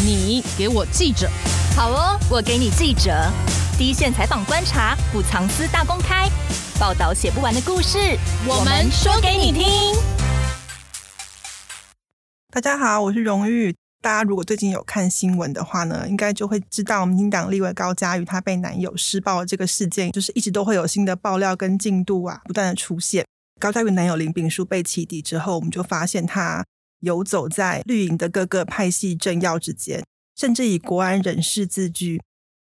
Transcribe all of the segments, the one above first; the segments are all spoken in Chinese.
你给我记者。好哦，我给你记者。第一线采访观察，不藏私大公开，报道写不完的故事，我们说给你听。大家好，我是荣誉。大家如果最近有看新闻的话呢，应该就会知道，民进党立委高嘉瑜她被男友施暴的这个事件，就是一直都会有新的爆料跟进度啊，不断的出现。高嘉瑜男友林炳书被起底之后，我们就发现他游走在绿营的各个派系政要之间，甚至以国安人士自居，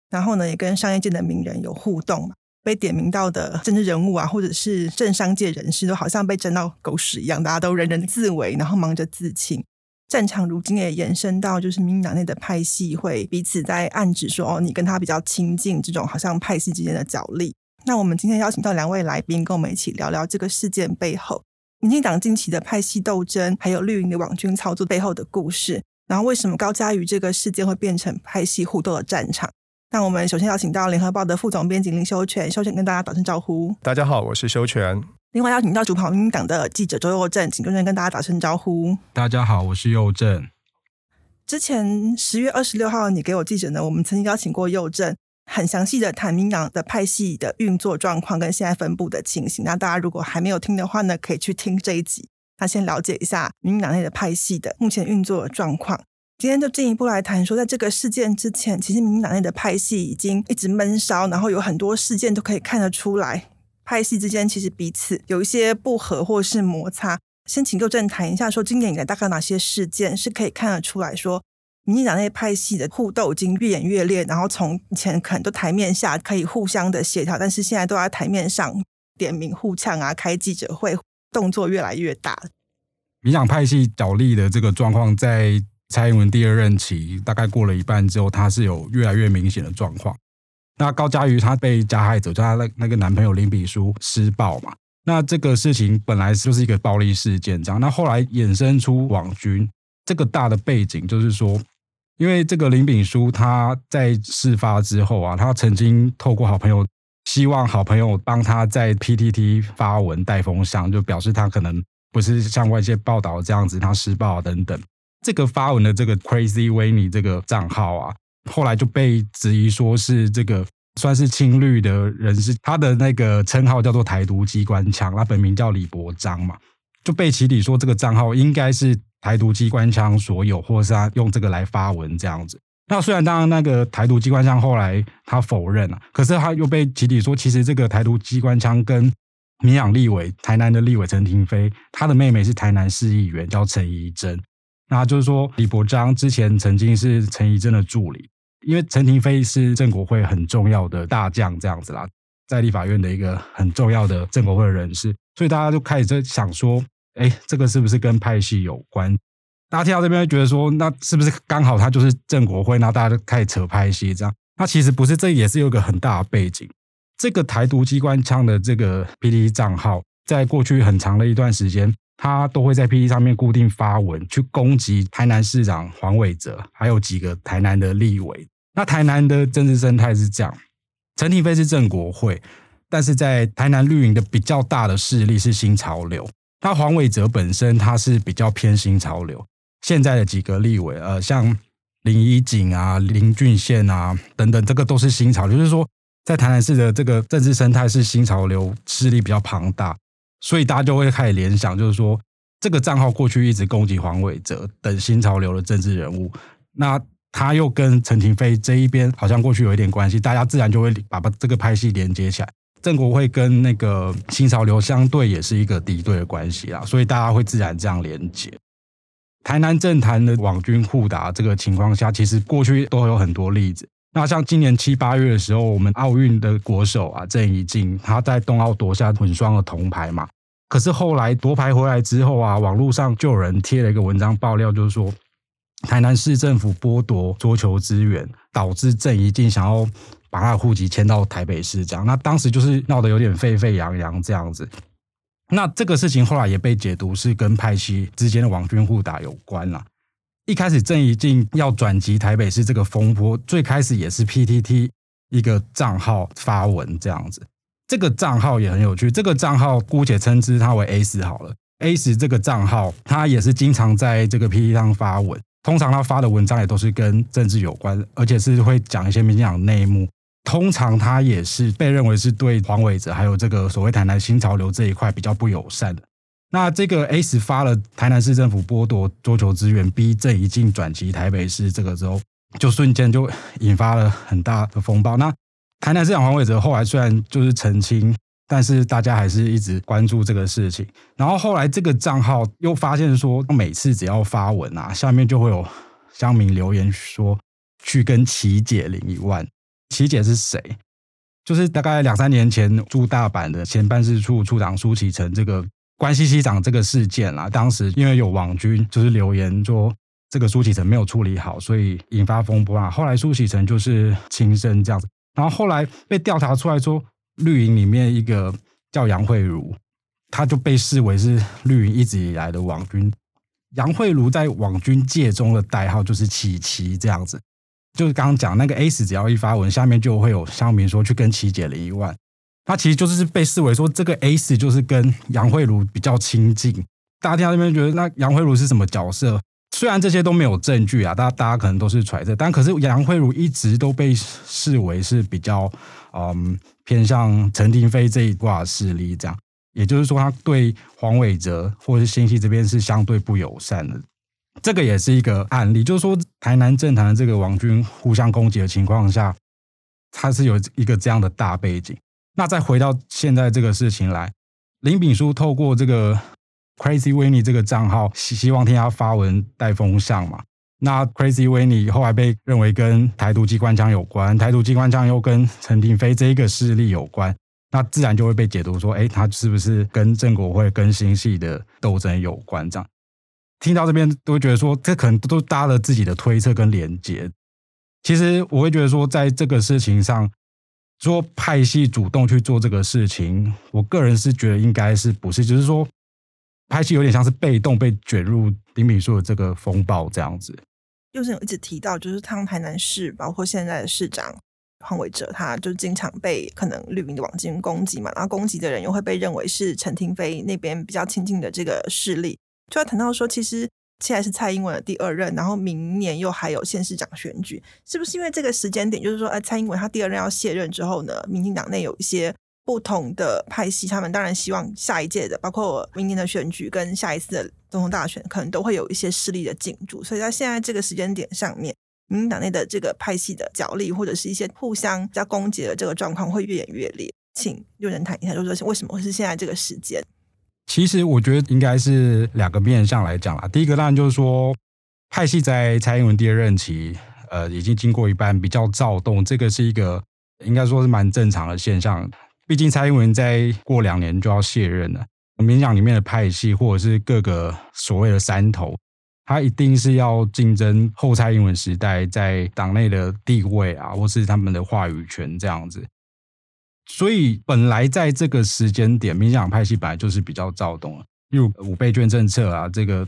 然后呢，也跟商业界的名人有互动。被点名到的政治人物啊，或者是政商界人士，都好像被争到狗屎一样，大家都人人自危，然后忙着自清。战场如今也延伸到，就是民党内的派系会彼此在暗指说：“哦，你跟他比较亲近。”这种好像派系之间的角力。那我们今天邀请到两位来宾，跟我们一起聊聊这个事件背后，民进党近期的派系斗争，还有绿营的网军操作背后的故事。然后，为什么高嘉瑜这个事件会变成派系互斗的战场？那我们首先邀请到联合报的副总编辑林修全，修全跟大家打声招呼。大家好，我是修全。另外邀请到主跑民进党的记者周佑正，请周正跟大家打声招呼。大家好，我是佑正。之前十月二十六号，你给我记者呢，我们曾经邀请过佑正，很详细的谈民党的派系的运作状况跟现在分布的情形。那大家如果还没有听的话呢，可以去听这一集，那先了解一下民党内的派系的目前运作状况。今天就进一步来谈说，在这个事件之前，其实民党内的派系已经一直闷烧，然后有很多事件都可以看得出来。派系之间其实彼此有一些不合或是摩擦。先请佑正谈一下，说今年以来大概哪些事件是可以看得出来说，民进党内派系的互斗已经越演越烈，然后从前可能都台面下可以互相的协调，但是现在都在台面上点名互呛啊，开记者会，动作越来越大。民进党派系角力的这个状况，在蔡英文第二任期大概过了一半之后，它是有越来越明显的状况。那高嘉瑜她被加害者，就她那那个男朋友林炳书施暴嘛。那这个事情本来就是一个暴力事件，这样。那后来衍生出网军，这个大的背景就是说，因为这个林炳书他在事发之后啊，他曾经透过好朋友，希望好朋友帮他在 PTT 发文带风向，就表示他可能不是像外界报道这样子，他施暴等等。这个发文的这个 Crazy Winnie 这个账号啊。后来就被质疑说是这个算是亲绿的人士，他的那个称号叫做台独机关枪，他本名叫李伯章嘛，就被起底说这个账号应该是台独机关枪所有，或是他用这个来发文这样子。那虽然当然那个台独机关枪后来他否认了，可是他又被起底说，其实这个台独机关枪跟民养立委台南的立委陈廷飞，他的妹妹是台南市议员叫陈怡贞，那就是说李伯璋之前曾经是陈怡贞的助理。因为陈廷飞是正国会很重要的大将，这样子啦，在立法院的一个很重要的正国会的人士，所以大家就开始在想说，哎，这个是不是跟派系有关？大家听到这边会觉得说，那是不是刚好他就是郑国辉？那大家就开始扯派系，这样？那其实不是，这也是有个很大的背景。这个台独机关枪的这个 PT 账号，在过去很长的一段时间。他都会在 PT 上面固定发文，去攻击台南市长黄伟哲，还有几个台南的立委。那台南的政治生态是这样：陈亭妃是郑国会，但是在台南绿营的比较大的势力是新潮流。那黄伟哲本身他是比较偏新潮流。现在的几个立委，呃，像林宜景啊、林俊宪啊等等，这个都是新潮流，就是说在台南市的这个政治生态是新潮流势力比较庞大。所以大家就会开始联想，就是说这个账号过去一直攻击黄伟哲等新潮流的政治人物，那他又跟陈廷飞这一边好像过去有一点关系，大家自然就会把把这个拍戏连接起来。正国会跟那个新潮流相对也是一个敌对的关系啦，所以大家会自然这样连接。台南政坛的网军互打这个情况下，其实过去都有很多例子。那像今年七八月的时候，我们奥运的国手啊郑怡静，他在冬奥夺下混双的铜牌嘛。可是后来夺牌回来之后啊，网络上就有人贴了一个文章爆料，就是说台南市政府剥夺桌球资源，导致郑怡静想要把他的户籍迁到台北市，这样。那当时就是闹得有点沸沸扬扬这样子。那这个事情后来也被解读是跟派系之间的网军互打有关了。一开始郑怡静要转籍台北市这个风波，最开始也是 PTT 一个账号发文这样子。这个账号也很有趣，这个账号姑且称之它为 A 十好了。A 十这个账号，它也是经常在这个 PTT 上发文，通常他发的文章也都是跟政治有关，而且是会讲一些民进党内幕。通常他也是被认为是对黄伟哲还有这个所谓台南新潮流这一块比较不友善的。那这个 S 发了台南市政府剥夺桌球资源，逼郑宜静转籍台北市，这个时候就瞬间就引发了很大的风暴。那台南市长黄伟哲后来虽然就是澄清，但是大家还是一直关注这个事情。然后后来这个账号又发现说，每次只要发文啊，下面就会有乡民留言说去跟琪姐领一万。琪姐是谁？就是大概两三年前驻大阪的前办事处处长苏启诚这个关系溪长这个事件啦。当时因为有网军就是留言说这个苏启诚没有处理好，所以引发风波啊。后来苏启诚就是轻生这样子，然后后来被调查出来说绿营里面一个叫杨慧如，他就被视为是绿营一直以来的网军。杨慧如在网军界中的代号就是琪琪这样子。就是刚刚讲那个 A 死，只要一发文，下面就会有乡民说去跟琪姐领一万，他其实就是被视为说这个 A 死就是跟杨慧如比较亲近。大家听到这边觉得那杨慧如是什么角色？虽然这些都没有证据啊，大家大家可能都是揣测，但可是杨慧如一直都被视为是比较嗯偏向陈亭妃这一挂势力，这样，也就是说他对黄伟哲或者是新系这边是相对不友善的。这个也是一个案例，就是说台南政坛的这个王军互相攻击的情况下，它是有一个这样的大背景。那再回到现在这个事情来，林炳书透过这个 Crazy Winnie 这个账号，希希望替他发文带风向嘛。那 Crazy Winnie 后来被认为跟台独机关枪有关，台独机关枪又跟陈亭妃这一个势力有关，那自然就会被解读说，哎，他是不是跟正国会、跟新系的斗争有关？这样。听到这边都会觉得说，这可能都搭了自己的推测跟连接。其实我会觉得说，在这个事情上，说派系主动去做这个事情，我个人是觉得应该是不是，就是说派系有点像是被动被卷入林炳书的这个风暴这样子。就是有一直提到，就是汤台南市，包括现在的市长黄伟哲，他就经常被可能绿营的网军攻击嘛，然后攻击的人又会被认为是陈廷飞那边比较亲近的这个势力。就要谈到说，其实现在是蔡英文的第二任，然后明年又还有县市长选举，是不是因为这个时间点，就是说，哎，蔡英文他第二任要卸任之后呢，民进党内有一些不同的派系，他们当然希望下一届的，包括明年的选举跟下一次的总统大选，可能都会有一些势力的进驻，所以在现在这个时间点上面，民进党内的这个派系的角力，或者是一些互相加攻击的这个状况会越演越烈，请又仁谈一下，就是说为什么会是现在这个时间？其实我觉得应该是两个面向来讲啦。第一个当然就是说，派系在蔡英文第二任期，呃，已经经过一半比较躁动，这个是一个应该说是蛮正常的现象。毕竟蔡英文在过两年就要卸任了，民党里面的派系或者是各个所谓的山头，他一定是要竞争后蔡英文时代在党内的地位啊，或是他们的话语权这样子。所以本来在这个时间点，民进党派系本来就是比较躁动啊，例如五倍券政策啊，这个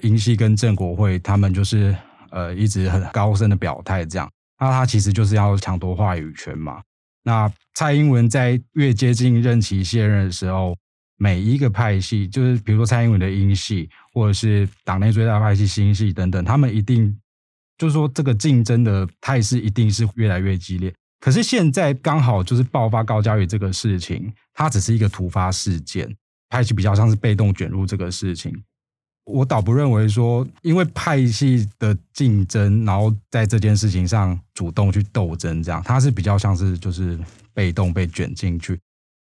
英系跟正国会他们就是呃一直很高声的表态，这样，那他其实就是要抢夺话语权嘛。那蔡英文在越接近任期卸任的时候，每一个派系，就是比如说蔡英文的英系，或者是党内最大派系新系等等，他们一定就是说这个竞争的态势一定是越来越激烈。可是现在刚好就是爆发高嘉瑜这个事情，它只是一个突发事件，派系比较像是被动卷入这个事情。我倒不认为说，因为派系的竞争，然后在这件事情上主动去斗争，这样，它是比较像是就是被动被卷进去。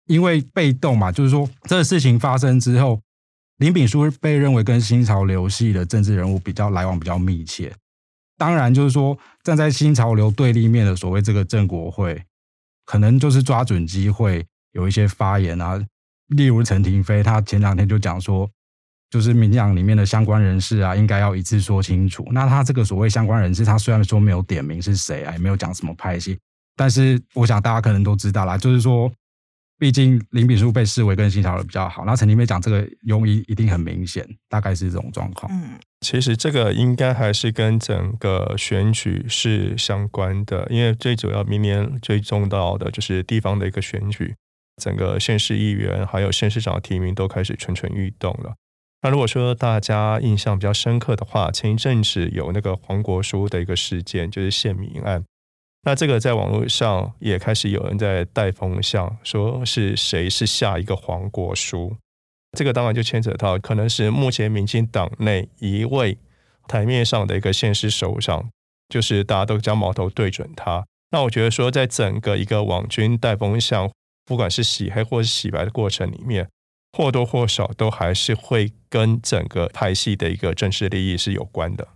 因为被动嘛，就是说这个事情发生之后，林炳书被认为跟新潮流系的政治人物比较来往比较密切。当然，就是说站在新潮流对立面的所谓这个郑国会，可能就是抓准机会有一些发言啊，例如陈亭妃，他前两天就讲说，就是民进党里面的相关人士啊，应该要一次说清楚。那他这个所谓相关人士，他虽然说没有点名是谁啊，也没有讲什么派系，但是我想大家可能都知道啦，就是说。毕竟林炳书被视为跟新潮流比较好，那陈金飞讲这个庸医一定很明显，大概是这种状况。嗯，其实这个应该还是跟整个选举是相关的，因为最主要明年最重要的就是地方的一个选举，整个县市议员还有县市长的提名都开始蠢蠢欲动了。那如果说大家印象比较深刻的话，前一阵子有那个黄国书的一个事件，就是县民案。那这个在网络上也开始有人在带风向，说是谁是下一个黄国书。这个当然就牵扯到可能是目前民进党内一位台面上的一个县市首长，就是大家都将矛头对准他。那我觉得说，在整个一个网军带风向，不管是洗黑或是洗白的过程里面。或多或少都还是会跟整个派系的一个政治利益是有关的。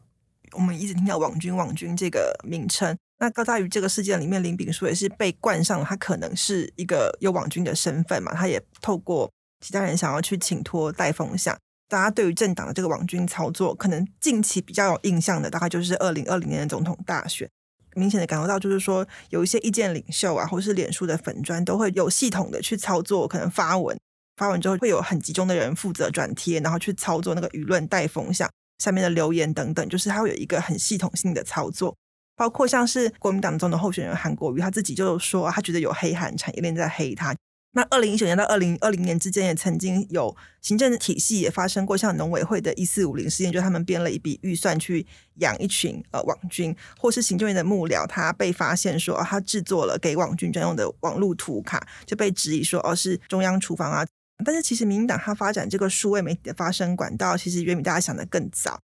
我们一直听到“网军”“网军”这个名称，那高大于这个事件里面，林炳书也是被冠上了他可能是一个有网军的身份嘛？他也透过其他人想要去请托带风向。大家对于政党的这个网军操作，可能近期比较有印象的，大概就是二零二零年的总统大选，明显的感受到就是说，有一些意见领袖啊，或是脸书的粉专，都会有系统的去操作，可能发文。发文之后会有很集中的人负责转贴，然后去操作那个舆论带风向下面的留言等等，就是他会有一个很系统性的操作。包括像是国民党中的候选人韩国瑜，他自己就说他觉得有黑韩产业链在黑他。那二零一九年到二零二零年之间，也曾经有行政体系也发生过像农委会的一四五零事件，就他们编了一笔预算去养一群呃网军，或是行政院的幕僚，他被发现说、他制作了给网军专用的网络图卡，就被质疑说哦是中央厨房啊。但是其实民进党它发展这个数位媒体的发声管道，其实远比大家想的更早。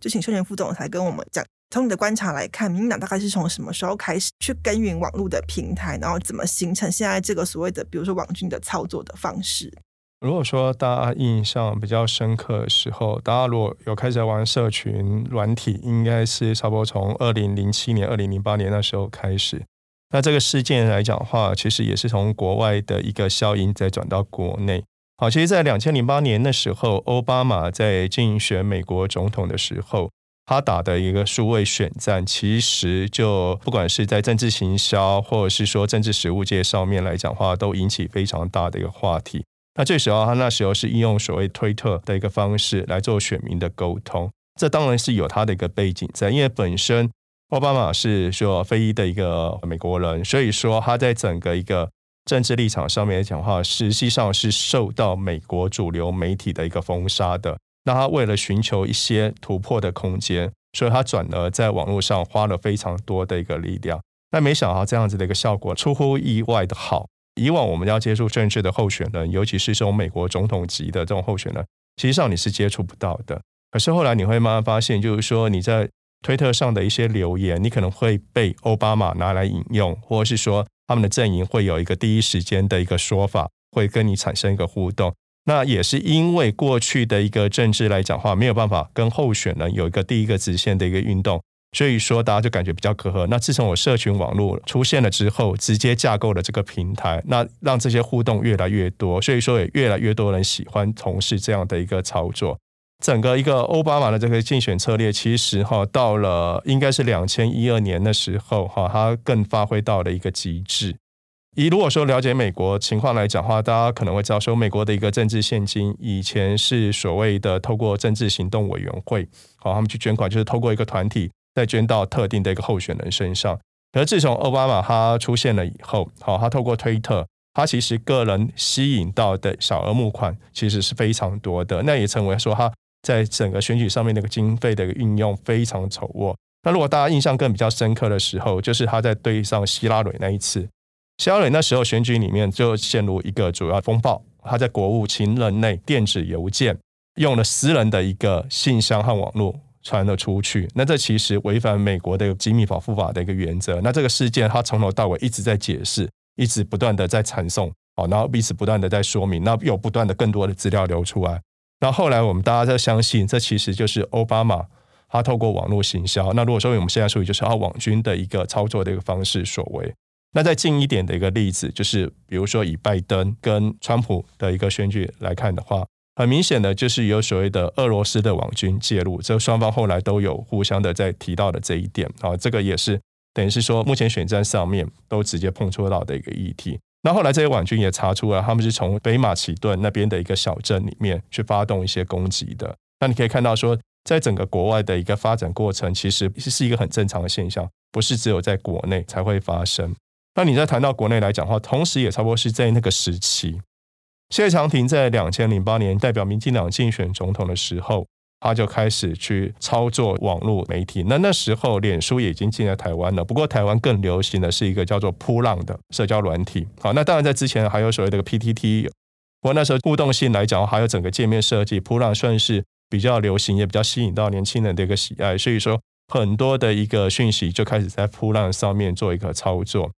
就请秀全副总裁跟我们讲，从你的观察来看，民进党大概是从什么时候开始去耕耘网络的平台，然后怎么形成现在这个所谓的，比如说网军的操作的方式？如果说大家印象比较深刻的时候，大家如果有开始玩社群软体，应该是差不多从二零零七年、二零零八年那时候开始。那这个事件来讲的话，其实也是从国外的一个效应再转到国内。好，其实，在两千零八年的时候，奥巴马在竞选美国总统的时候，他打的一个数位选战，其实就不管是在政治行销，或者是说政治实务界上面来讲话，都引起非常大的一个话题。那这时候，他那时候是应用所谓推特的一个方式来做选民的沟通，这当然是有他的一个背景在，因为本身。奥巴马是说非裔的一个美国人，所以说他在整个一个政治立场上面来讲话，实际上是受到美国主流媒体的一个封杀的。那他为了寻求一些突破的空间，所以他转而在网络上花了非常多的一个力量。但没想到这样子的一个效果出乎意外的好。以往我们要接触政治的候选人，尤其是这种美国总统级的这种候选人，实际上你是接触不到的。可是后来你会慢慢发现，就是说你在推特上的一些留言，你可能会被奥巴马拿来引用，或者是说他们的阵营会有一个第一时间的一个说法，会跟你产生一个互动。那也是因为过去的一个政治来讲话，没有办法跟候选人有一个第一个直线的一个运动，所以说大家就感觉比较隔阂。那自从我社群网络出现了之后，直接架构了这个平台，那让这些互动越来越多，所以说也越来越多人喜欢从事这样的一个操作。整个一个奥巴马的这个竞选策略，其实哈到了应该是两千一二年的时候哈，它更发挥到了一个极致。以如果说了解美国情况来讲的话，大家可能会知道说，美国的一个政治献金以前是所谓的透过政治行动委员会，好，他们去捐款，就是透过一个团体再捐到特定的一个候选人身上。而自从奥巴马他出现了以后，好，他透过推特。他其实个人吸引到的小额募款其实是非常多的，那也成为说他在整个选举上面那个经费的一个运用非常丑恶。那如果大家印象更比较深刻的时候，就是他在对上希拉蕊那一次，希拉蕊那时候选举里面就陷入一个主要风暴，他在国务情人内电子邮件用了私人的一个信箱和网络传了出去，那这其实违反美国的机密保护法的一个原则。那这个事件他从头到尾一直在解释。一直不断的在传送，哦，然后彼此不断的在说明，那又不断的更多的资料流出来，然后后来我们大家在相信，这其实就是奥巴马他透过网络行销。那如果说我们现在属于就是他网军的一个操作的一个方式所为，那再近一点的一个例子，就是比如说以拜登跟川普的一个选举来看的话，很明显的就是有所谓的俄罗斯的网军介入，这双方后来都有互相的在提到的这一点，啊，这个也是。等于是说，目前选战上面都直接碰触到的一个议题。那后来这些网军也查出了，他们是从北马其顿那边的一个小镇里面去发动一些攻击的。那你可以看到说，在整个国外的一个发展过程，其实是一个很正常的现象，不是只有在国内才会发生。那你在谈到国内来讲的话，同时也差不多是在那个时期，谢长廷在两千零八年代表民进党竞选总统的时候，他就开始去操作网络媒体。那那时候，脸书也已经进来台湾了。不过，台湾更流行的是一个叫做扑浪的社交软体。好，那当然在之前还有所谓的 PTT。不过那时候互动性来讲，还有整个界面设计，噗浪算是比较流行，也比较吸引到年轻人的一个喜爱。所以说，很多的一个讯息就开始在噗浪上面做一个操作。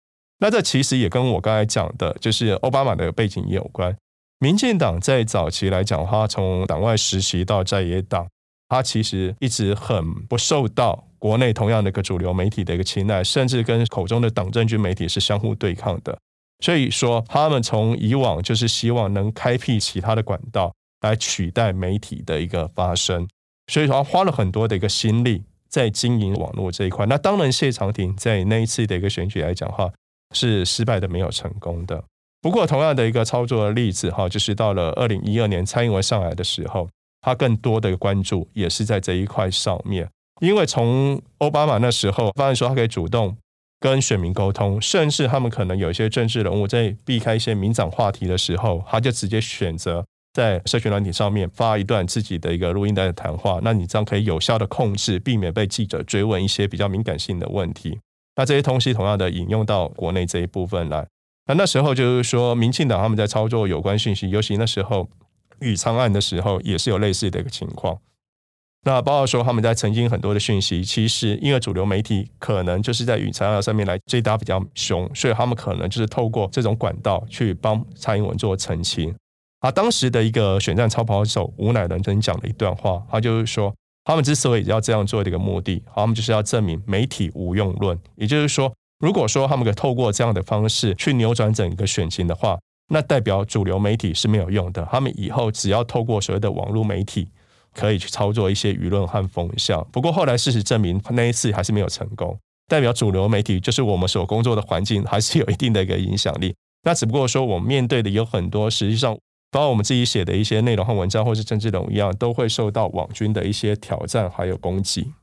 那这其实也跟我刚才讲的，就是奥巴马的背景也有关。民进党在早期来讲的话，从党外实习到在野党，他其实一直很不受到国内同样的一个主流媒体的一个青睐，甚至跟口中的党政军媒体是相互对抗的。所以说，他们从以往就是希望能开辟其他的管道来取代媒体的一个发声，所以说他花了很多的一个心力在经营网络这一块。那当然，谢长廷在那一次的一个选举来讲话，是失败的，没有成功的。不过，同样的一个操作的例子哈，就是到了二零一二年蔡英文上来的时候，他更多的关注也是在这一块上面。因为从奥巴马那时候发现说他可以主动跟选民沟通，甚至他们可能有一些政治人物在避开一些敏感话题的时候，他就直接选择在社群软体上面发一段自己的一个录音带的谈话。那你这样可以有效的控制，避免被记者追问一些比较敏感性的问题。那这些东西同样的引用到国内这一部分来。那那时候就是说，民进党他们在操作有关讯息，尤其那时候宇昌案的时候，也是有类似的一个情况。那包括说他们在曾经很多的讯息，其实因为主流媒体可能就是在宇昌案上面来追打比较凶，所以他们可能就是透过这种管道去帮蔡英文做澄清。啊，当时的一个选战超跑手吴乃仁曾经讲了一段话，他就是说，他们之所以要这样做的一个目的，他们就是要证明媒体无用论，也就是说。如果说他们可以透过这样的方式去扭转整个选情的话，那代表主流媒体是没有用的。他们以后只要透过所谓的网络媒体，可以去操作一些舆论和风向。不过后来事实证明，那一次还是没有成功。代表主流媒体就是我们所工作的环境，还是有一定的一个影响力。那只不过说，我们面对的有很多，实际上包括我们自己写的一些内容和文章，或是政治人物一样，都会受到网军的一些挑战还有攻击。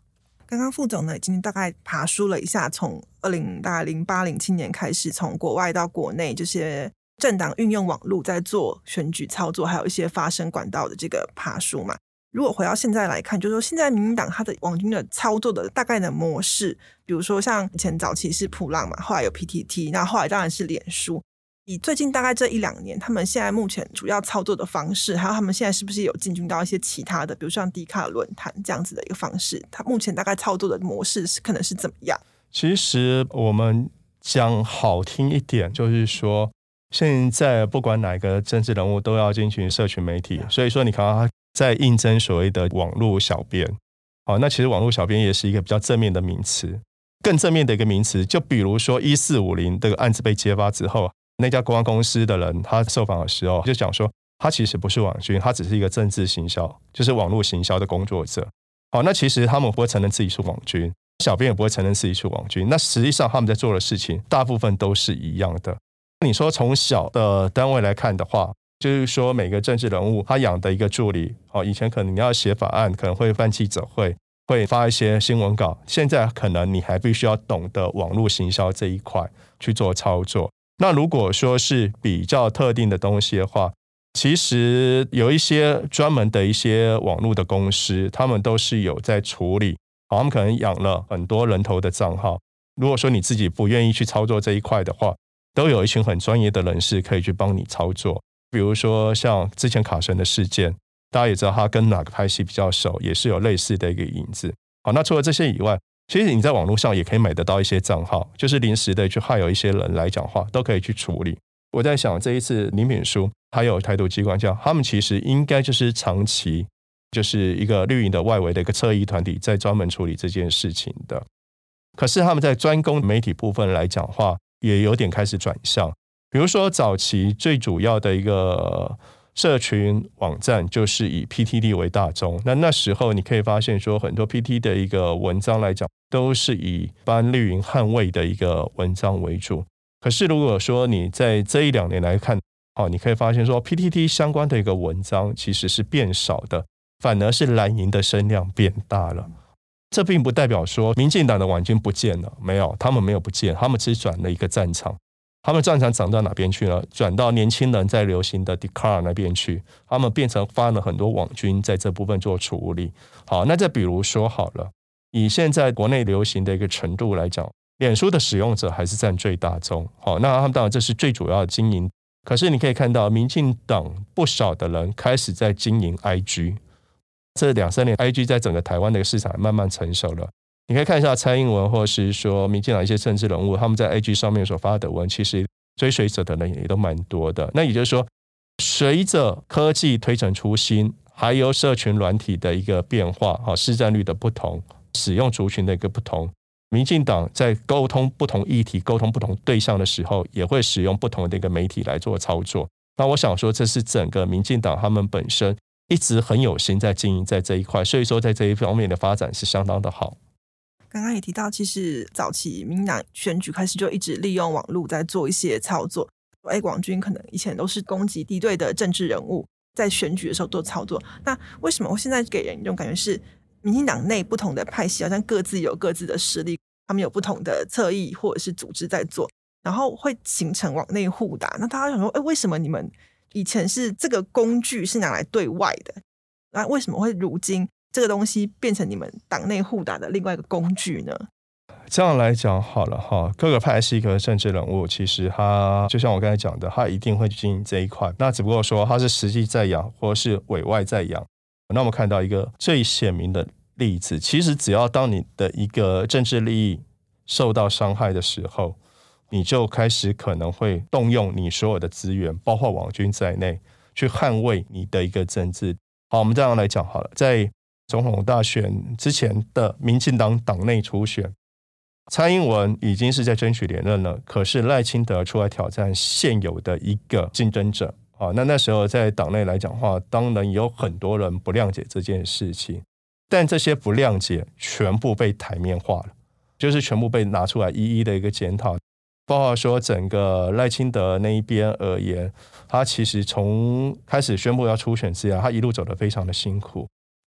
刚刚副总呢，今天大概爬梳了一下，从二零大概零八零七年开始，从国外到国内这些政党运用网络在做选举操作，还有一些发声管道的这个爬梳嘛。如果回到现在来看，就是说现在民进党它的网军的操作的大概的模式，比如说像以前早期是普浪嘛，后来有 PTT，那后来当然是脸书。以最近大概这一两年，他们现在目前主要操作的方式，还有他们现在是不是有进军到一些其他的，比如像迪卡论坛这样子的一个方式？他目前大概操作的模式是可能是怎么样？其实我们讲好听一点，就是说现在不管哪个政治人物都要进行社群媒体，所以说你看他在应征所谓的网络小编，好，那其实网络小编也是一个比较正面的名词，更正面的一个名词，就比如说一四五零这个案子被揭发之后。那家公关公司的人，他受访的时候就讲说，他其实不是网军，他只是一个政治行销，就是网络行销的工作者。好，那其实他们不会承认自己是网军，小编也不会承认自己是网军。那实际上他们在做的事情，大部分都是一样的。你说从小的单位来看的话，就是说每个政治人物他养的一个助理，哦，以前可能你要写法案，可能会办记者会，会发一些新闻稿，现在可能你还必须要懂得网络行销这一块去做操作。那如果说是比较特定的东西的话，其实有一些专门的一些网络的公司，他们都是有在处理。好，他们可能养了很多人头的账号。如果说你自己不愿意去操作这一块的话，都有一群很专业的人士可以去帮你操作。比如说像之前卡神的事件，大家也知道他跟哪个拍戏比较熟，也是有类似的一个影子。好，那除了这些以外，其实你在网络上也可以买得到一些账号，就是临时的去害有一些人来讲话，都可以去处理。我在想这一次林炳书还有台独机关叫，他们其实应该就是长期就是一个绿营的外围的一个侧翼团体，在专门处理这件事情的。可是他们在专攻媒体部分来讲话，也有点开始转向，比如说早期最主要的一个。社群网站就是以 PTT 为大宗，那那时候你可以发现说，很多 PT 的一个文章来讲，都是以帮绿营捍卫的一个文章为主。可是如果说你在这一两年来看，哦，你可以发现说，PTT 相关的一个文章其实是变少的，反而是蓝营的声量变大了。这并不代表说民进党的网军不见了，没有，他们没有不见，他们只转了一个战场。他们战场转到哪边去了？转到年轻人在流行的 Dcard 那边去，他们变成发了很多网军在这部分做处理。好，那再比如说好了，以现在国内流行的一个程度来讲，脸书的使用者还是占最大宗。好，那他们当然这是最主要的经营。可是你可以看到，民进党不少的人开始在经营 IG。这两三年，IG 在整个台湾的市场慢慢成熟了。你可以看一下蔡英文，或是说民进党一些政治人物，他们在 A G 上面所发的文，其实追随者的人也都蛮多的。那也就是说，随着科技推陈出新，还有社群软体的一个变化，哈，市占率的不同，使用族群的一个不同，民进党在沟通不同议题、沟通不同对象的时候，也会使用不同的一个媒体来做操作。那我想说，这是整个民进党他们本身一直很有心在经营在这一块，所以说在这一方面的发展是相当的好。刚刚也提到，其实早期民进党选举开始就一直利用网络在做一些操作。哎，广军可能以前都是攻击敌对的政治人物，在选举的时候做操作。那为什么我现在给人一种感觉是，民进党内不同的派系好像各自有各自的势力，他们有不同的侧翼或者是组织在做，然后会形成往内互打。那大家想说，哎，为什么你们以前是这个工具是拿来对外的，那为什么会如今？这个东西变成你们党内互打的另外一个工具呢？这样来讲好了哈，各个派系和政治人物，其实他就像我刚才讲的，他一定会经营这一块。那只不过说他是实际在养，或是委外在养。那我们看到一个最显明的例子，其实只要当你的一个政治利益受到伤害的时候，你就开始可能会动用你所有的资源，包括网军在内，去捍卫你的一个政治。好，我们这样来讲好了，在总统大选之前的民进党党内初选，蔡英文已经是在争取连任了。可是赖清德出来挑战现有的一个竞争者啊，那那时候在党内来讲话，当然有很多人不谅解这件事情，但这些不谅解全部被台面化了，就是全部被拿出来一一的一个检讨。包括说整个赖清德那一边而言，他其实从开始宣布要初选之前，他一路走得非常的辛苦。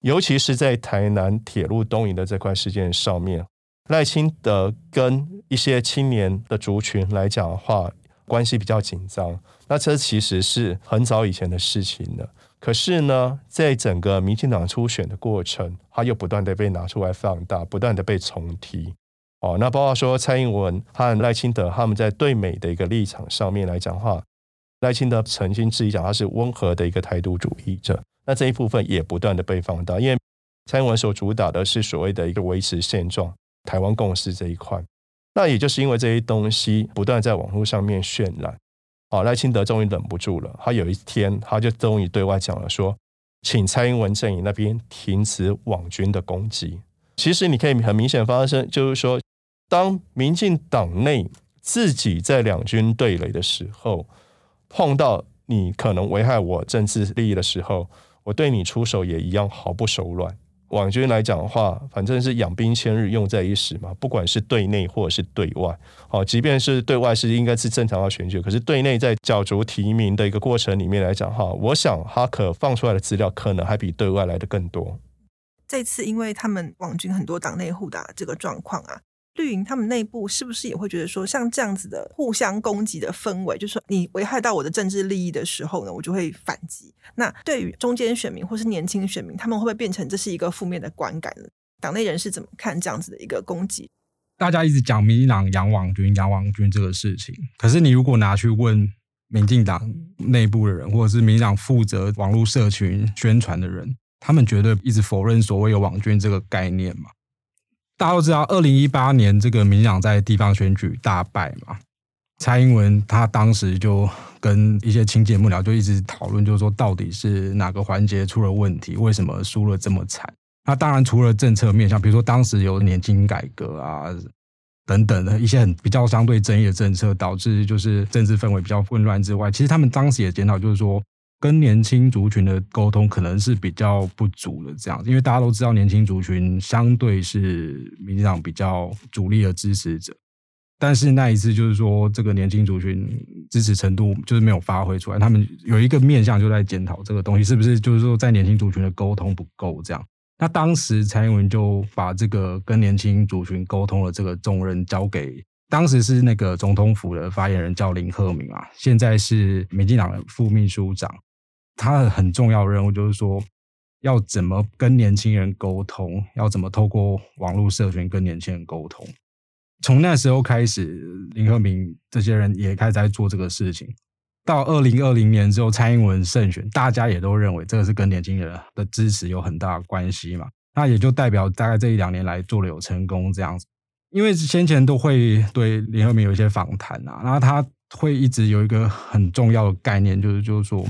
尤其是在台南铁路东移的这块事件上面，赖清德跟一些青年的族群来讲的话，关系比较紧张。那这其实是很早以前的事情了。可是呢，在整个民进党初选的过程，他又不断的被拿出来放大，不断的被重提。哦，那包括说蔡英文和赖清德他们在对美的一个立场上面来讲话，赖清德曾经自己讲他是温和的一个台独主义者。那这一部分也不断的被放大，因为蔡英文所主打的是所谓的一个维持现状、台湾共识这一块。那也就是因为这些东西不断在网络上面渲染，啊，赖清德终于忍不住了，他有一天他就终于对外讲了说，请蔡英文阵营那边停止网军的攻击。其实你可以很明显发生，就是说，当民进党内自己在两军对垒的时候，碰到你可能危害我政治利益的时候。我对你出手也一样毫不手软。网军来讲的话，反正是养兵千日，用在一时嘛。不管是对内或者是对外，好，即便是对外是应该是正常的选举，可是对内在角逐提名的一个过程里面来讲哈，我想他可放出来的资料可能还比对外来的更多。这次因为他们网军很多党内互打这个状况啊。绿营他们内部是不是也会觉得说，像这样子的互相攻击的氛围，就是说你危害到我的政治利益的时候呢，我就会反击。那对于中间选民或是年轻选民，他们会不会变成这是一个负面的观感呢？党内人士怎么看这样子的一个攻击？大家一直讲民进党养网军、养网军这个事情，可是你如果拿去问民进党内部的人，或者是民进党负责网络社群宣传的人，他们绝对一直否认所谓有网军这个概念嘛。大家都知道，二零一八年这个民进党在地方选举大败嘛，蔡英文他当时就跟一些亲戚幕僚就一直讨论，就是说到底是哪个环节出了问题，为什么输了这么惨？那当然除了政策面向，比如说当时有年金改革啊等等的一些很比较相对争议的政策，导致就是政治氛围比较混乱之外，其实他们当时也检讨，就是说。跟年轻族群的沟通可能是比较不足的，这样，因为大家都知道年轻族群相对是民进党比较主力的支持者，但是那一次就是说这个年轻族群支持程度就是没有发挥出来，他们有一个面向就在检讨这个东西是不是就是说在年轻族群的沟通不够这样。那当时蔡英文就把这个跟年轻族群沟通的这个重任交给当时是那个总统府的发言人叫林鹤明啊，现在是民进党的副秘书长。他的很重要任务就是说，要怎么跟年轻人沟通，要怎么透过网络社群跟年轻人沟通。从那时候开始，林鹤明这些人也开始在做这个事情。到二零二零年之后，蔡英文胜选，大家也都认为这个是跟年轻人的支持有很大的关系嘛。那也就代表大概这一两年来做了有成功这样子。因为先前都会对林鹤明有一些访谈啊，然后他会一直有一个很重要的概念，就是就是说，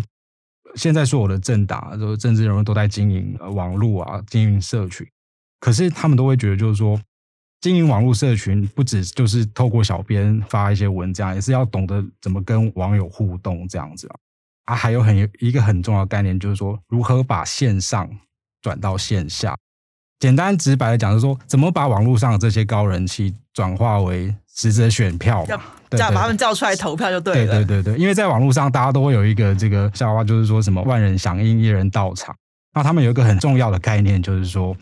现在所有的政党、就是政治人物都在经营网络啊，经营社群，可是他们都会觉得就是说。经营网络社群不只就是透过小编发一些文章，也是要懂得怎么跟网友互动这样子啊。啊，还有很一个很重要的概念，就是说如何把线上转到线下。简单直白的讲，就是说怎么把网络上的这些高人气转化为实质选票，这样把他们叫出来投票就对了。对对对对，因为在网络上大家都会有一个这个笑话，就是说什么万人响应，一人到场。那他们有一个很重要的概念，就是说。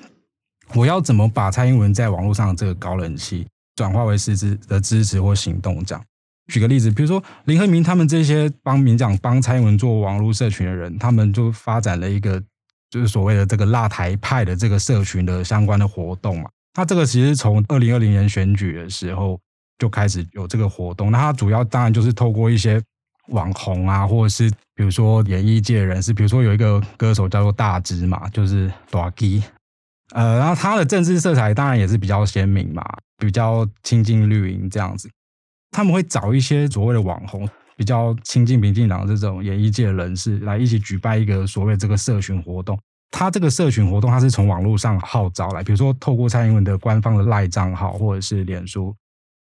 我要怎么把蔡英文在网络上的这个高人气转化为实质的支持或行动？这样，举个例子，比如说林和明他们这些帮民进党帮蔡英文做网络社群的人，他们就发展了一个就是所谓的这个辣台派的这个社群的相关的活动嘛。那这个其实从二零二零年选举的时候就开始有这个活动。那它主要当然就是透过一些网红啊，或者是比如说演艺界人士，比如说有一个歌手叫做大芝嘛，就是大支。呃，然后他的政治色彩当然也是比较鲜明嘛，比较亲近绿营这样子。他们会找一些所谓的网红，比较亲近民进党这种演艺界人士来一起举办一个所谓这个社群活动。他这个社群活动，他是从网络上号召来，比如说透过蔡英文的官方的赖账号或者是脸书，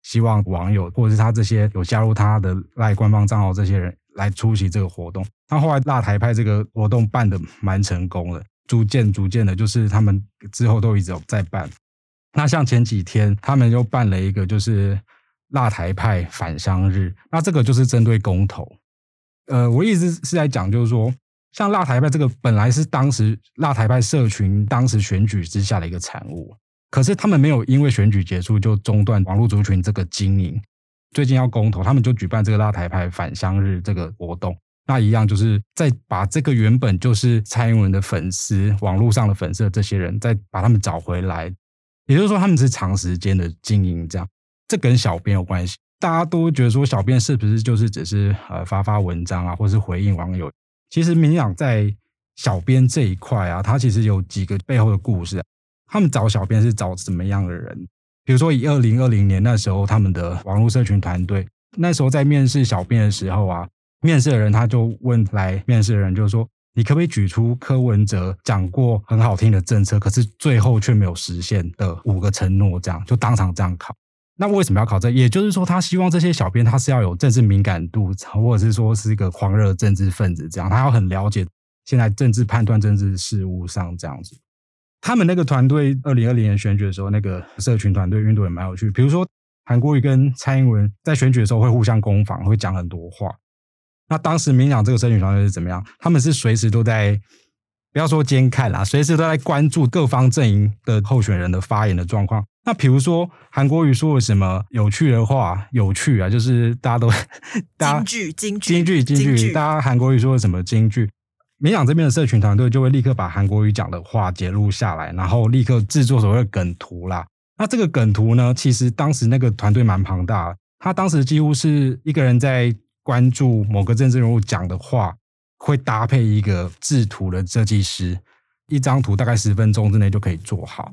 希望网友或者是他这些有加入他的赖官方账号这些人来出席这个活动。那后来辣台派这个活动办得蛮成功的。逐渐逐渐的，就是他们之后都一直有在办。那像前几天，他们又办了一个，就是辣台派返乡日。那这个就是针对公投。呃，我一直是在讲，就是说，像辣台派这个，本来是当时辣台派社群当时选举之下的一个产物。可是他们没有因为选举结束就中断网络族群这个经营。最近要公投，他们就举办这个辣台派返乡日这个活动。那一样就是再把这个原本就是蔡英文的粉丝，网络上的粉丝这些人，再把他们找回来。也就是说，他们是长时间的经营，这样这跟小编有关系。大家都觉得说，小编是不是就是只是呃发发文章啊，或是回应网友？其实民养在小编这一块啊，他其实有几个背后的故事。他们找小编是找什么样的人？比如说以二零二零年那时候，他们的网络社群团队那时候在面试小编的时候啊。面试的人他就问来面试的人，就是说，你可不可以举出柯文哲讲过很好听的政策，可是最后却没有实现的五个承诺？这样就当场这样考。那为什么要考这？也就是说，他希望这些小编他是要有政治敏感度，或者是说是一个狂热政治分子，这样他要很了解现在政治判断、政治事务上这样子。他们那个团队二零二零年选举的时候，那个社群团队运动也蛮有趣。比如说韩国瑜跟蔡英文在选举的时候会互相攻防，会讲很多话。那当时民党这个社群团队是怎么样？他们是随时都在，不要说监看啦，随时都在关注各方阵营的候选人的发言的状况。那比如说韩国语说了什么有趣的话，有趣啊，就是大家都 大家金句金句金句金句，大家韩国语说了什么京剧？民进党这边的社群团队就会立刻把韩国语讲的话截录下来，然后立刻制作所谓的梗图啦。那这个梗图呢，其实当时那个团队蛮庞大的，他当时几乎是一个人在。关注某个政治人物讲的话，会搭配一个制图的设计师，一张图大概十分钟之内就可以做好。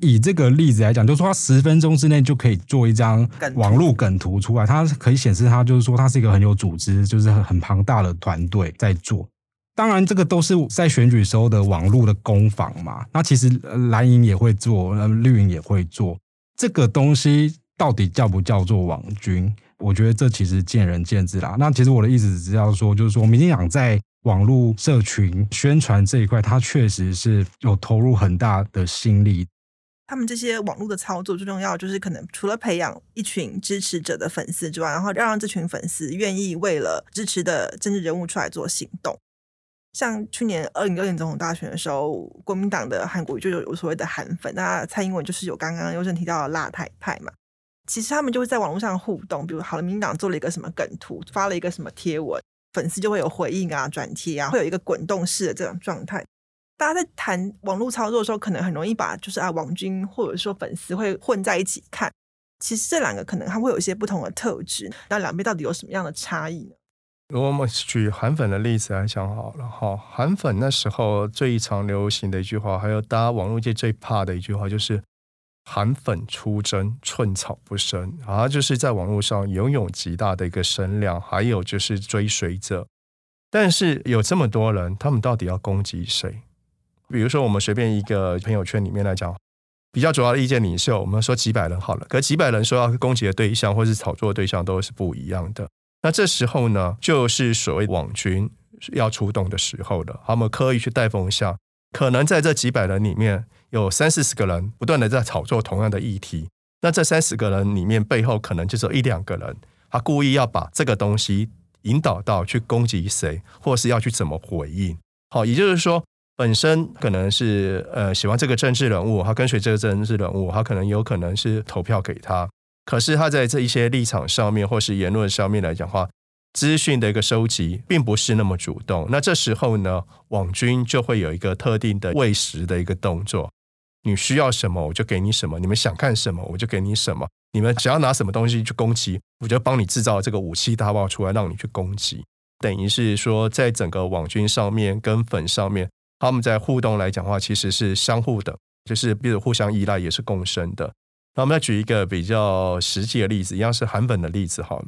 以这个例子来讲，就是说他十分钟之内就可以做一张网络梗图出来，它可以显示他就是说他是一个很有组织，就是很很庞大的团队在做。当然，这个都是在选举时候的网络的攻防嘛。那其实蓝营也会做，绿营也会做。这个东西到底叫不叫做网军？我觉得这其实见仁见智啦。那其实我的意思只要说，就是说，民进党在网络社群宣传这一块，它确实是有投入很大的心力。他们这些网络的操作最重要，就是可能除了培养一群支持者的粉丝之外，然后要让这群粉丝愿意为了支持的政治人物出来做行动。像去年二零二零总统大选的时候，国民党的韩国瑜就有所谓的韩粉，那蔡英文就是有刚刚优胜提到的辣台派嘛。其实他们就会在网络上互动，比如好了，民党做了一个什么梗图，发了一个什么贴文，粉丝就会有回应啊、转贴啊，会有一个滚动式的这种状态。大家在谈网络操作的时候，可能很容易把就是啊网军或者说粉丝会混在一起看。其实这两个可能它会有一些不同的特质，那两边到底有什么样的差异呢？如果我们举韩粉的例子来讲好了哈，韩粉那时候最常流行的一句话，还有大家网络界最怕的一句话，就是“韩粉出征，寸草不生”，啊，就是在网络上拥有极大的一个声量，还有就是追随者。但是有这么多人，他们到底要攻击谁？比如说，我们随便一个朋友圈里面来讲，比较主要的意见领袖，我们说几百人好了，可几百人说要攻击的对象或是炒作的对象都是不一样的。那这时候呢，就是所谓网军要出动的时候了。他们刻意去带风向，可能在这几百人里面有三四十个人不断的在炒作同样的议题。那这三十个人里面背后可能就只有一两个人，他故意要把这个东西引导到去攻击谁，或是要去怎么回应。好，也就是说。本身可能是呃喜欢这个政治人物，他跟随这个政治人物，他可能有可能是投票给他。可是他在这一些立场上面或是言论上面来讲话，资讯的一个收集并不是那么主动。那这时候呢，网军就会有一个特定的喂食的一个动作。你需要什么，我就给你什么；你们想看什么，我就给你什么；你们想要拿什么东西去攻击，我就帮你制造这个武器大炮出来，让你去攻击。等于是说，在整个网军上面跟粉上面。他们在互动来讲话，其实是相互的，就是比如互相依赖，也是共生的。那我们来举一个比较实际的例子，一样是韩粉的例子哈。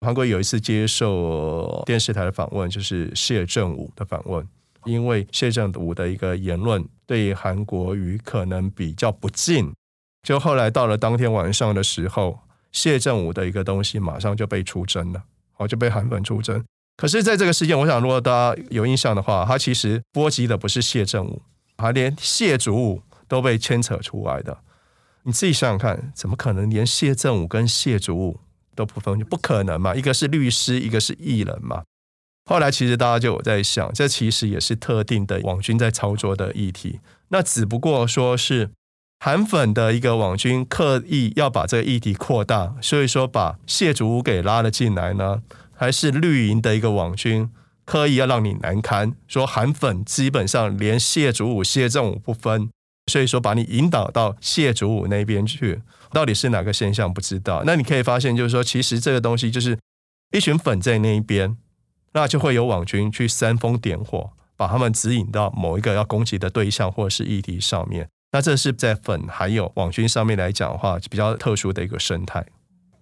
韩国有一次接受电视台的访问，就是谢震武的访问，因为谢震武的一个言论对韩国瑜可能比较不敬，就后来到了当天晚上的时候，谢震武的一个东西马上就被出征了，哦，就被韩粉出征。可是，在这个事件，我想，如果大家有印象的话，他其实波及的不是谢震武，还连谢祖武都被牵扯出来的。你自己想想看，怎么可能连谢震武跟谢祖武都不分？不可能嘛？一个是律师，一个是艺人嘛。后来，其实大家就有在想，这其实也是特定的网军在操作的议题。那只不过说是韩粉的一个网军刻意要把这个议题扩大，所以说把谢祖武给拉了进来呢。还是绿营的一个网军刻意要让你难堪，说韩粉基本上连谢祖武、谢正武不分，所以说把你引导到谢祖武那边去，到底是哪个现象不知道。那你可以发现，就是说其实这个东西就是一群粉在那一边，那就会有网军去煽风点火，把他们指引到某一个要攻击的对象或者是议题上面。那这是在粉还有网军上面来讲的话，比较特殊的一个生态。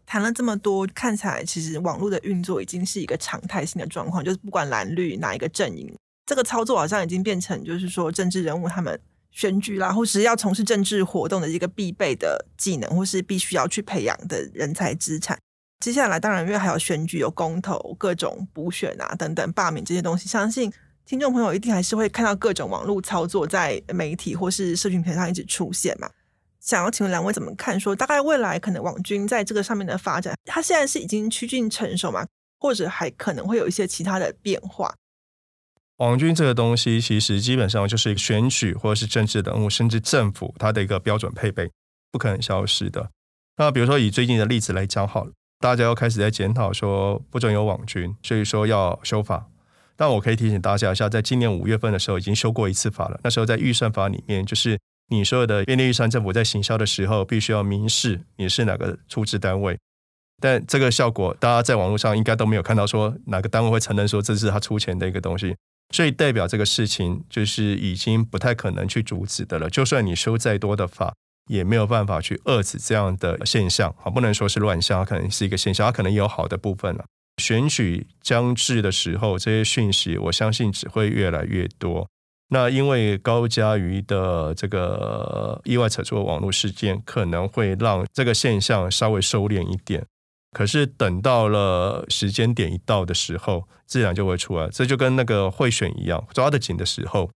谈了这么多，看起来其实网络的运作已经是一个常态性的状况，就是不管蓝绿哪一个阵营，这个操作好像已经变成就是说政治人物他们选举啦，或是要从事政治活动的一个必备的技能，或是必须要去培养的人才资产。接下来当然因为还有选举、有公投、各种补选啊等等罢免这些东西，相信听众朋友一定还是会看到各种网络操作在媒体或是社群平台上一直出现嘛。想要请问两位怎么看？说大概未来可能网军在这个上面的发展，它现在是已经趋近成熟吗？或者还可能会有一些其他的变化？网军这个东西其实基本上就是一个选举或者是政治人物，甚至政府它的一个标准配备，不可能消失的。那比如说以最近的例子来讲好了，大家又开始在检讨说不准有网军，所以说要修法。但我可以提醒大家一下，在今年五月份的时候已经修过一次法了，那时候在预算法里面就是。你所有的便利预算，政府在行销的时候，必须要明示你是哪个出资单位。但这个效果，大家在网络上应该都没有看到，说哪个单位会承认说这是他出钱的一个东西。所以代表这个事情就是已经不太可能去阻止的了。就算你修再多的法，也没有办法去遏制这样的现象。好，不能说是乱象，可能是一个现象，它可能有好的部分了。选举将至的时候，这些讯息我相信只会越来越多。那因为高嘉瑜的这个意外扯出的网络事件，可能会让这个现象稍微收敛一点。可是等到了时间点一到的时候，自然就会出来。这就跟那个贿选一样，抓得紧的时候，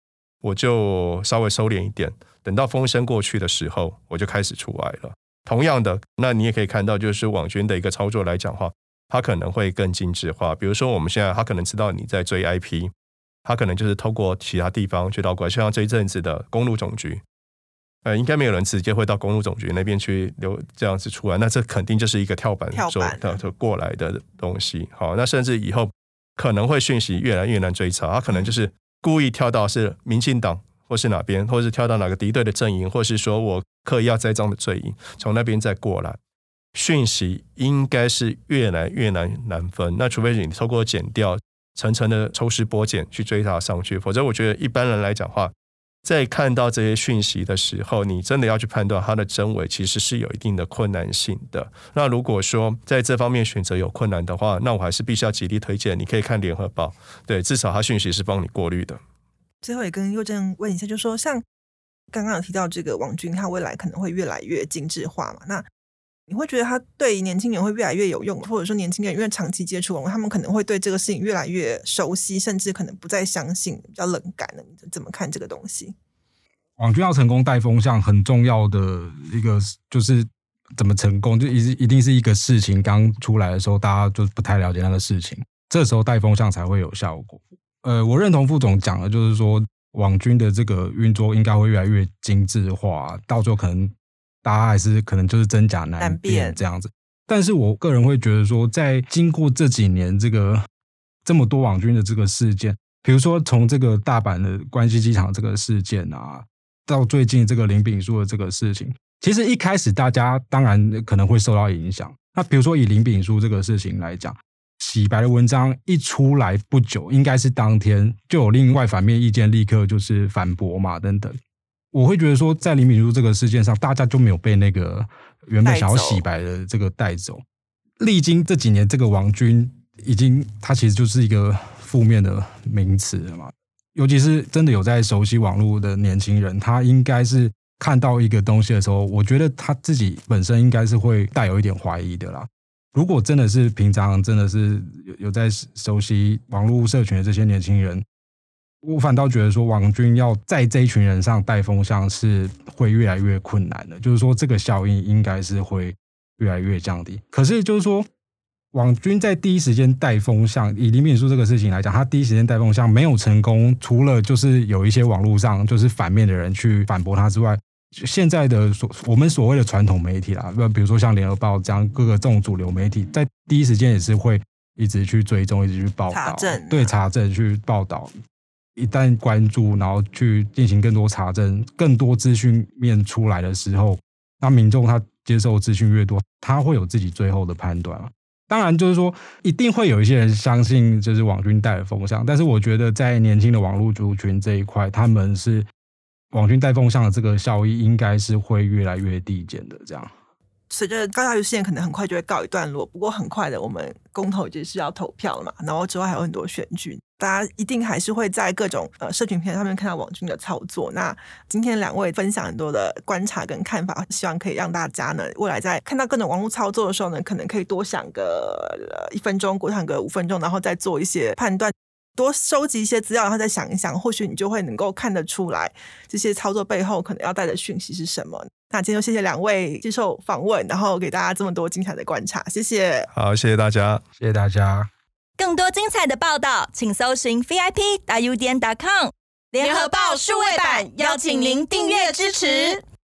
我就稍微收敛一点；等到风声过去的时候，我就开始出来了。同样的，那你也可以看到，就是网军的一个操作来讲的话，它可能会更精致化。比如说，我们现在他可能知道你在追 IP。他可能就是透过其他地方去到过来，像这一阵子的公路总局，呃，应该没有人直接会到公路总局那边去留这样子出来，那这肯定就是一个跳板走的就过来的东西。好，那甚至以后可能会讯息越来越难追查，他可能就是故意跳到是民进党或是哪边，或是跳到哪个敌对的阵营，或是说我刻意要栽赃的罪营，从那边再过来。讯息应该是越来越难难分，那除非你透过检调层层的抽丝剥茧去追查上去，否则我觉得一般人来讲话，在看到这些讯息的时候，你真的要去判断它的真伪，其实是有一定的困难性的。那如果说在这方面选择有困难的话，那我还是必须要极力推荐，你可以看联合报，对，至少它讯息是帮你过滤的。最后也跟佑正问一下，就是说像刚刚有提到这个网军，它未来可能会越来越精致化嘛？那你会觉得他对年轻人会越来越有用，或者说年轻人因为长期接触网络，他们可能会对这个事情越来越熟悉，甚至可能不再相信，比较冷感了。你怎么看这个东西？网军要成功带风向，很重要的一个就是怎么成功，就一一定是一个事情刚出来的时候，大家就不太了解那个事情，这时候带风向才会有效果。呃，我认同副总讲的，就是说网军的这个运作应该会越来越精致化，到最后可能。大家还是可能就是真假难辨这样子，但是我个人会觉得说，在经过这几年这个这么多网军的这个事件，比如说从这个大阪的关西机场这个事件啊，到最近这个林炳书的这个事情，其实一开始大家当然可能会受到影响。那比如说以林炳书这个事情来讲，洗白的文章一出来不久，应该是当天就有另外反面意见立刻就是反驳嘛，等等。我会觉得说，在林敏珠这个事件上，大家就没有被那个原本想要洗白的这个带走。历经这几年，这个王军已经，他其实就是一个负面的名词了嘛。尤其是真的有在熟悉网络的年轻人，他应该是看到一个东西的时候，我觉得他自己本身应该是会带有一点怀疑的啦。如果真的是平常真的是有有在熟悉网络社群的这些年轻人。我反倒觉得说，王军要在这一群人上带风向是会越来越困难的，就是说这个效应应该是会越来越降低。可是就是说，网军在第一时间带风向，以林炳书这个事情来讲，他第一时间带风向没有成功，除了就是有一些网络上就是反面的人去反驳他之外，现在的所我们所谓的传统媒体啦，那比如说像联合报这样各个这种主流媒体，在第一时间也是会一直去追踪，一直去报道，查证啊、对查证去报道。一旦关注，然后去进行更多查证，更多资讯面出来的时候，那民众他接受资讯越多，他会有自己最后的判断。当然，就是说一定会有一些人相信就是网军带的风向，但是我觉得在年轻的网络族群这一块，他们是网军带风向的这个效益应该是会越来越递减的。这样，随着高嘉瑜事件可能很快就会告一段落，不过很快的，我们公投就是要投票了嘛，然后之后还有很多选举。大家一定还是会在各种呃社群平台上面看到网军的操作。那今天两位分享很多的观察跟看法，希望可以让大家呢未来在看到各种网络操作的时候呢，可能可以多想个一分钟，多想个五分钟，然后再做一些判断，多收集一些资料，然后再想一想，或许你就会能够看得出来这些操作背后可能要带的讯息是什么。那今天就谢谢两位接受访问，然后给大家这么多精彩的观察，谢谢。好，谢谢大家，谢谢大家。更多精彩的报道，请搜寻 VIP 大 U 点 com 联合报数位版，邀请您订阅支持。